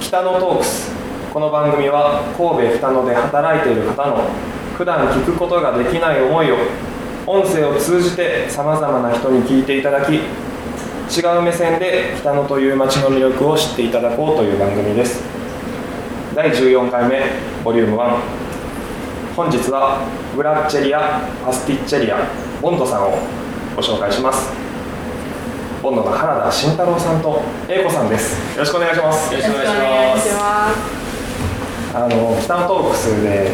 北野トークス。この番組は神戸北野で働いている方の普段聞くことができない思いを音声を通じてさまざまな人に聞いていただき違う目線で北野という街の魅力を知っていただこうという番組です。第14回目ボリューム1本日はブラッチェリアパスティッチェリアボンドさんをご紹介します。ボンドの原田慎太郎さんと英子さんです。よろしくお願いします。よろしくお願いします。あの北野トークスで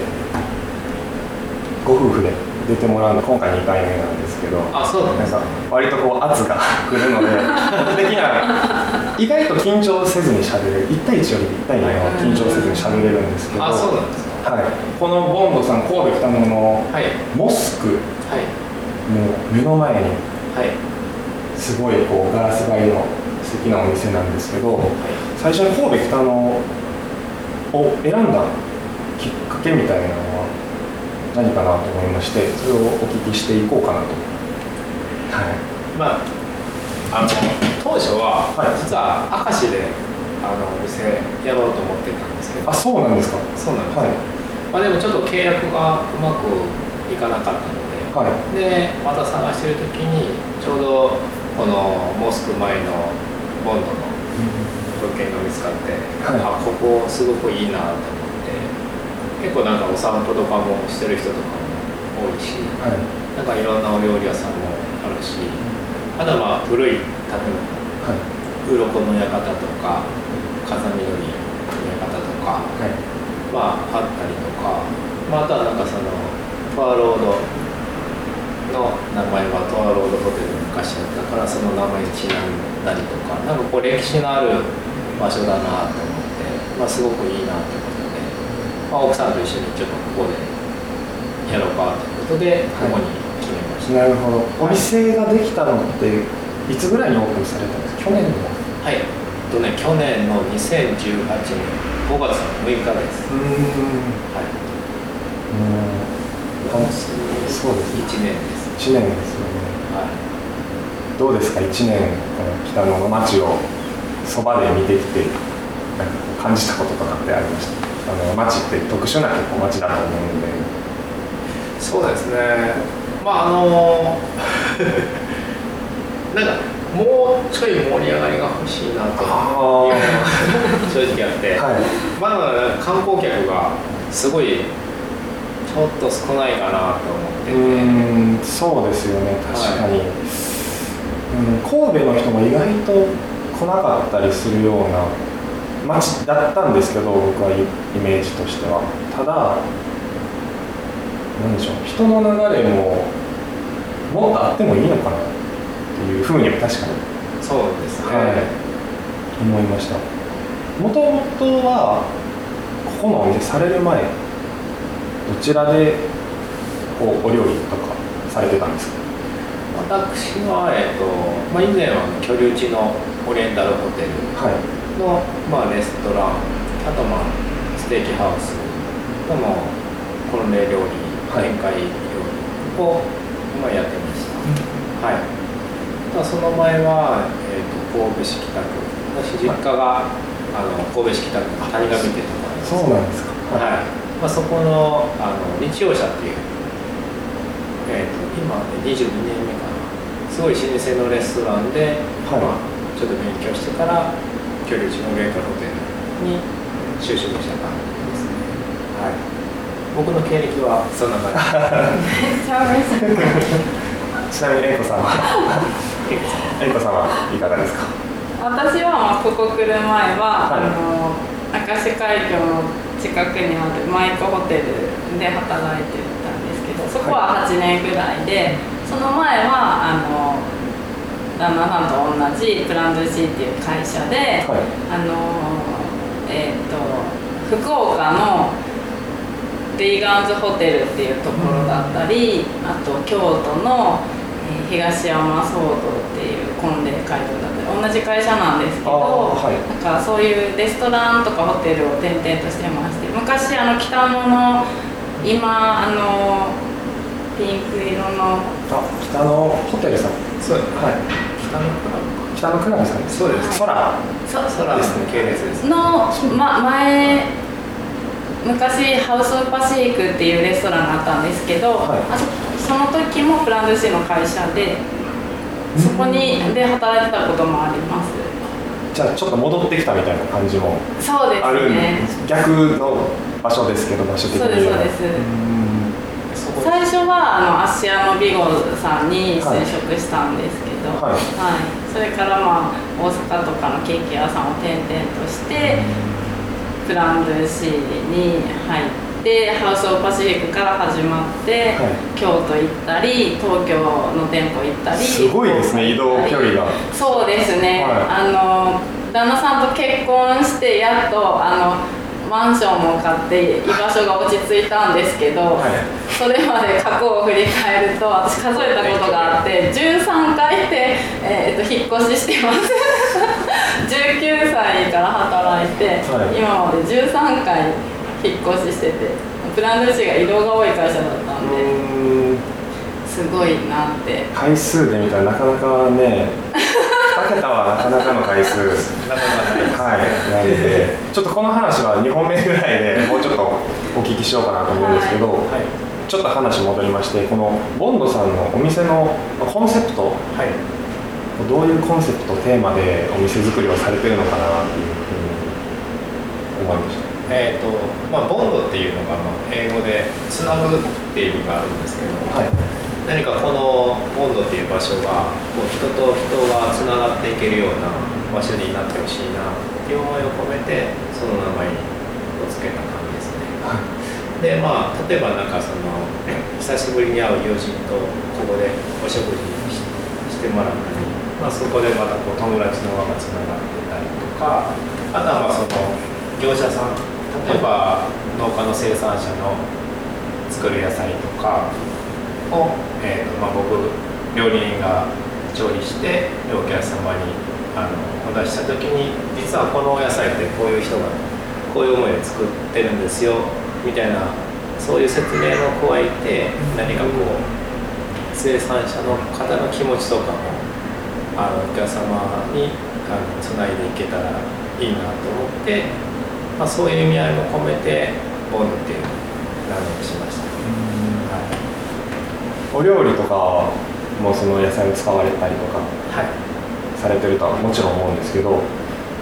ご夫婦で出てもらうの今回2回目なんですけどあそうなんなんか割とこう圧が来るのでできない意外と緊張せずにしゃべれる。1対1より1対2は緊張せずにしゃべれるんですけど、あそうなんですか。はい、このボンドさん神戸北野のはい。モスクはい。の目の前にはいすごいこうガラス張りの素敵なお店なんですけど最初に神戸北野を選んだきっかけみたいなのは何かなと思いましてそれをお聞きしていこうかなと。はい。まああの当初は、はい。実は明石であのお店やろうと思ってたんですけど。あそうなんですか。そうなんです、はい。まあ、でもちょっと契約がうまくいかなかったので、はい。でまた探してる時にちょうどこのモスク前のボンドの物件が見つかって、はい。あここすごくいいなと思って結構なんかお散歩とかもしてる人とかも多いしはい。なんかいろんなお料理屋さんもあるしあとはまあ古い建物はい。鱗の館とか風見鶏の館とかはい。まああったりとか、まあ、あとはなんかそのトアロードの名前はトアロードホテル昔あったからその名前にちなんだりとかなんかこう歴史のある場所だなと思って、まあ、すごくいいなということで、まあ、奥さんと一緒にちょっとここでやろうかということでここに決めました、なるほど。お店ができたのっていつぐらいにオープンされたんですか？去年の。はい、とね去年の2018年5月の6日です、うーん。はい。もうもうすぐそうです1年です1年ですよね。はい。どうですか？1年この北野の街をそばで見てきてなんかこう感じたこととかってありました？あの街って特殊な結構街だと思うんで。そうですね。まああの なんかもうちょい盛り上がりが欲しいなというのが正直あって、はい。まだまだ観光客がすごいちょっと少ないかなと思ってうんそうですよね確かに、うん、神戸の人も意外と来なかったりするような街だったんですけど僕はイイメージとしては。ただ何でしょう人の流れももっとあってもいいのかなっていうふうには確かにそうですね、はい。思いました。もともとはここのお店される前どちらでこうお料理とかされてたんですか？私は、えっとまあ、以前は居留地のオリエンタルホテルはい。の、まあ、レストランあと、まあ、ステーキハウスともコロネ料理はい。宴会料理を、まあ、やってました、はい。ただその前は、えー、と神戸市北区私実家が、あの神戸市北区の谷上っていうところなんです。そうなんですか。はい。まあ、そこのあの日曜社っていう、えー、と今で22年目かな。すごい老舗のレストランで、はい。まあ、ちょっと勉強してから居留地のレンタルホテルに就職した感じですね。はい。僕の経歴はそんな感じ。めっちゃ嬉しいちなみに英子さんは？英子さんはいかがですか？私はまあここ来る前は、はい。あの明石海峡の近くにあるマイクホテルで働いてたんですけどそこは8年ぐらいで、その前はあの旦那さんと同じプランドシーっていう会社で、はい。あのえっ、と福岡のレイガーンズホテルっていうところだったり、あと京都の、えー東山騒動っていう婚礼会場だったり同じ会社なんですけど、はい。なんかそういうレストランとかホテルを転々としてまして昔あの北野の今あのピンク色の。あ北のホテルさん。そうはい。北のクラブか。北のクラブさんです。そうです。空。そ空。ですね系列です。の、ま、前昔ハウス・オブ・パシフィックっていうレストランがあったんですけど、はい。あそその時もプランドゥシーの会社でそこにで働いてたこともあります。じゃあちょっと戻ってきたみたいな感じもそうですあるんね逆の場所ですけど場所的にそうですそうはです最初はあの芦屋のビゴさんに就職したんですけど、はい。はい。それからまあ大阪とかのケーキ屋さんを転々としてプランドゥシーに入ってハウス・オブ・パシフィックから始まって、はい。京都行ったり東京の店舗行ったり。すごいですね移動距離が。そうですね、はい。あの旦那さんと結婚してやっとあのマンションも買って居場所が落ち着いたんですけど、はい。それまで過去を振り返ると私数えたことがあって13回で、えー、と引っ越ししてます。19歳から働いて、はい。今まで13回引っ越ししててプランドゥシーが移動が多い会社だったんで、すごいなって。回数で見たらなかなかね2桁はなかなかの回数。はい。なんでちょっとこの話は2本目ぐらいでもうちょっとお聞きしようかなと思うんですけど、はい。ちょっと話戻りましてこのボンドさんのお店のコンセプトはいどういうコンセプトテーマでお店作りをされてるのかなっていうふうに思いました。えーとまあ、ボンドっていうのが、まあ、英語で「つなぐ」っていう意味があるんですけど、はい何かこのボンドっていう場所がこう人と人がつながっていけるような場所になってほしいなっていう思いを込めてその名前を付けた感じですね。でまあ例えばなんかその久しぶりに会う友人とここでお食事ししてもらったり、まあ、そこでまたこう友達の輪がつながってたりとかあとはまあその業者さん例えば農家の生産者の作る野菜とかを、えーとまあ、僕料理人が調理してお客様にあのお出しした時に実はこのお野菜ってこういう人がこういう思いで作ってるんですよみたいなそういう説明も加えて何かこう生産者の方の気持ちとかもあのお客様にあのつないでいけたらいいなと思って、まあ、そういう意味合いも込めてボンドっていう名前にしました。はいお料理とかもその野菜を使われたりとかはい。されてるとはもちろん思うんですけど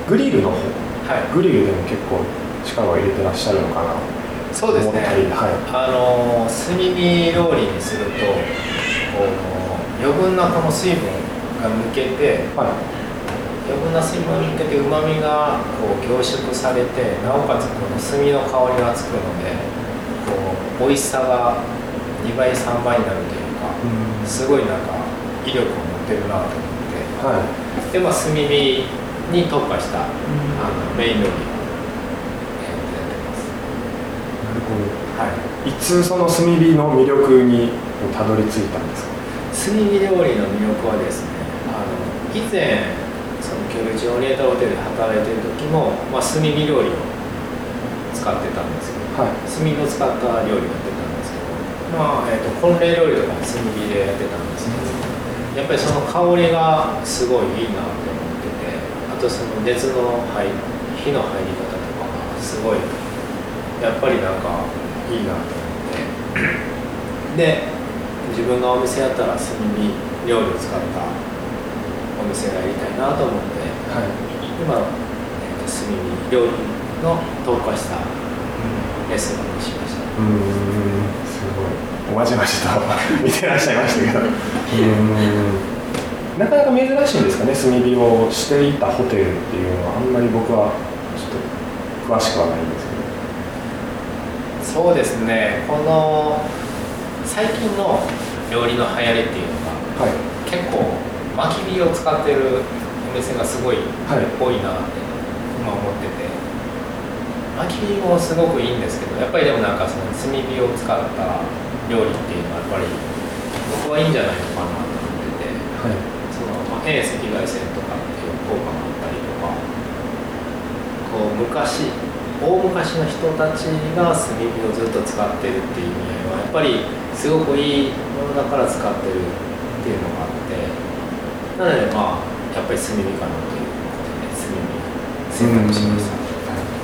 グリルの方はい、グリルでも結構力を入れてらっしゃるのかな？そうですね。はい。あの炭火料理にするとこの余分なこの水分が抜けてはい。余分な水分が抜けてうまみがこう凝縮されてなおかつこの炭の香りがつくのでこう美味しさが2倍3倍になるというかすごいなんか威力を持ってるなと思って。はい。でまあ炭火に特化した、あのメイン料理を、えーやってます。なるほど。はい。いつその炭火の魅力にたどり着いたんですか？炭火料理の魅力はですねあの以前その居留地オリエンタルホテルで働いてる時も、まあ、炭火料理を使ってたんですけどはい。炭火を使った料理をやってまあ、えー、と婚礼料理とかも炭火でやってたんですけどやっぱりその香りがすごいいいなって思っててあとその熱の入火の入り方とかがすごいやっぱりなんかいいなと思って。で自分がお店やったら炭火料理を使ったお店がやりたいなと思ってはい。今、えーと炭火料理の特化したレストランにしましたまじまじと見てらっしゃいましたけど。なかなか珍しいんですかね炭火をしていたホテルっていうのはあんまり僕はちょっと詳しくはないんですけど。そうですね。この最近の料理の流行りっていうのがはい。結構薪火を使ってるお店がすごいはい多いなって今思ってて。薪火もすごくいいんですけどやっぱりでもなんかその炭火を使った料理っていうのはやっぱり僕はいいんじゃないのかなと思っててはい。その、まあ、遠赤外線とかっていう効果もあったりとかこう昔大昔の人たちが炭火をずっと使ってるっていう意味合いはやっぱりすごくいいものだから使ってるっていうのがあってなのでまあやっぱり炭火かなということで炭火。選択しました。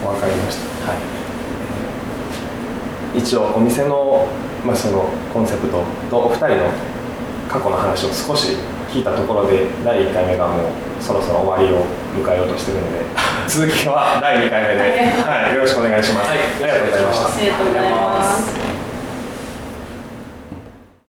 わかりました、はい、一応お店の,、まあそのコンセプトとお二人の過去の話を少し聞いたところで第1回目がもうそろそろ終わりを迎えようとしてるので 続きは第2回目で、はい、よろしくお願いします、はい。ありがとうございました。ありがとうございます